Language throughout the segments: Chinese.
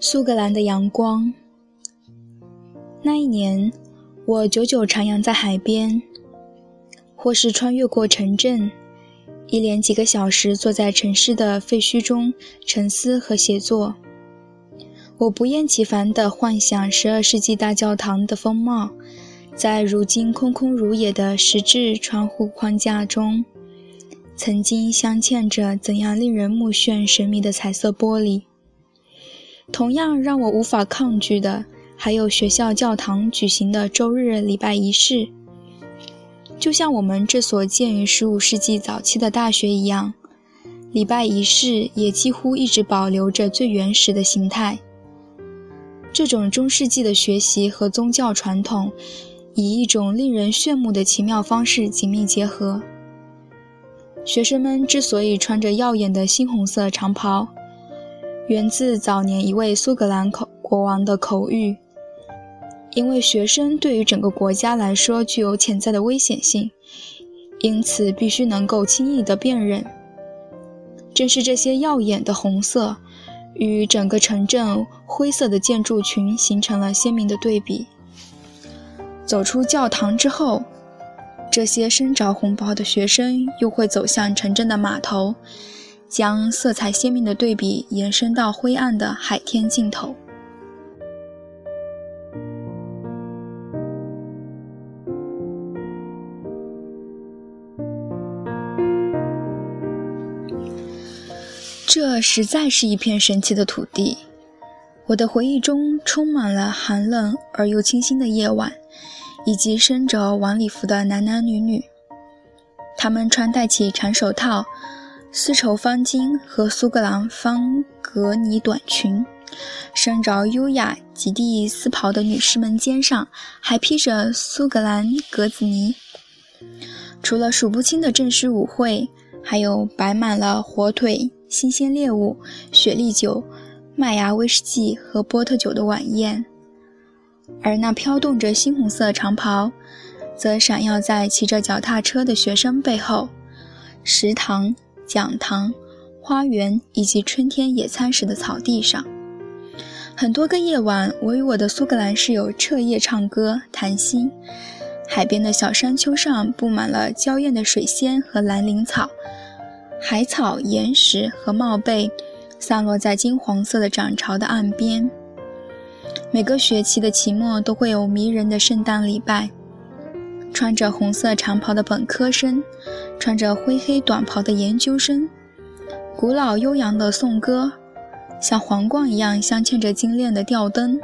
苏格兰的阳光。那一年，我久久徜徉在海边，或是穿越过城镇，一连几个小时坐在城市的废墟中沉思和写作。我不厌其烦地幻想十二世纪大教堂的风貌，在如今空空如也的石质窗户框架中，曾经镶嵌着怎样令人目眩神迷的彩色玻璃。同样让我无法抗拒的，还有学校教堂举行的周日礼拜仪式。就像我们这所建于十五世纪早期的大学一样，礼拜仪式也几乎一直保留着最原始的形态。这种中世纪的学习和宗教传统，以一种令人炫目的奇妙方式紧密结合。学生们之所以穿着耀眼的猩红色长袍，源自早年一位苏格兰口国王的口谕，因为学生对于整个国家来说具有潜在的危险性，因此必须能够轻易地辨认。正是这些耀眼的红色，与整个城镇灰色的建筑群形成了鲜明的对比。走出教堂之后，这些身着红袍的学生又会走向城镇的码头。将色彩鲜明的对比延伸到灰暗的海天尽头。这实在是一片神奇的土地。我的回忆中充满了寒冷而又清新的夜晚，以及身着晚礼服的男男女女。他们穿戴起长手套。丝绸方巾和苏格兰方格呢短裙，身着优雅极地丝袍的女士们肩上还披着苏格兰格子呢。除了数不清的正式舞会，还有摆满了火腿、新鲜猎物、雪莉酒、麦芽威士忌和波特酒的晚宴。而那飘动着猩红色长袍，则闪耀在骑着脚踏车的学生背后。食堂。讲堂、花园以及春天野餐时的草地上，很多个夜晚，我与我的苏格兰室友彻夜唱歌、谈心。海边的小山丘上布满了娇艳的水仙和蓝铃草，海草、岩石和帽贝散落在金黄色的涨潮的岸边。每个学期的期末都会有迷人的圣诞礼拜。穿着红色长袍的本科生，穿着灰黑短袍的研究生，古老悠扬的颂歌，像皇冠一样镶嵌着金链的吊灯，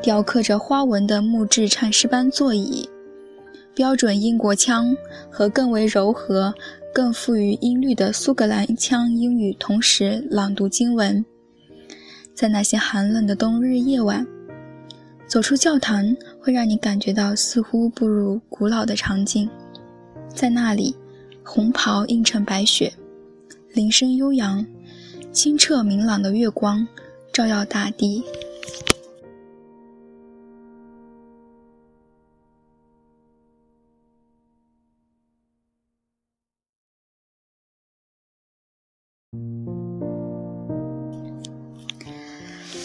雕刻着花纹的木质唱诗班座椅，标准英国腔和更为柔和、更富于音律的苏格兰腔英语同时朗读经文，在那些寒冷的冬日夜晚。走出教堂，会让你感觉到似乎步入古老的场景。在那里，红袍映衬白雪，铃声悠扬，清澈明朗的月光照耀大地。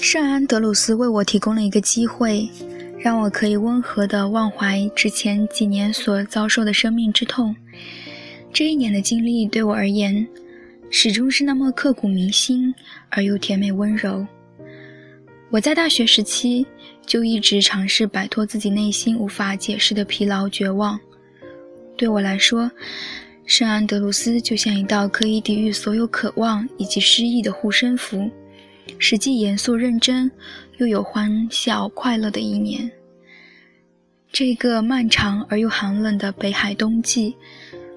圣安德鲁斯为我提供了一个机会，让我可以温和地忘怀之前几年所遭受的生命之痛。这一年的经历对我而言，始终是那么刻骨铭心而又甜美温柔。我在大学时期就一直尝试摆脱自己内心无法解释的疲劳绝望。对我来说，圣安德鲁斯就像一道可以抵御所有渴望以及失意的护身符。实际严肃认真，又有欢笑快乐的一年。这个漫长而又寒冷的北海冬季，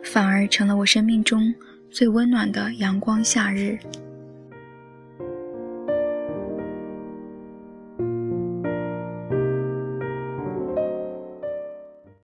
反而成了我生命中最温暖的阳光夏日。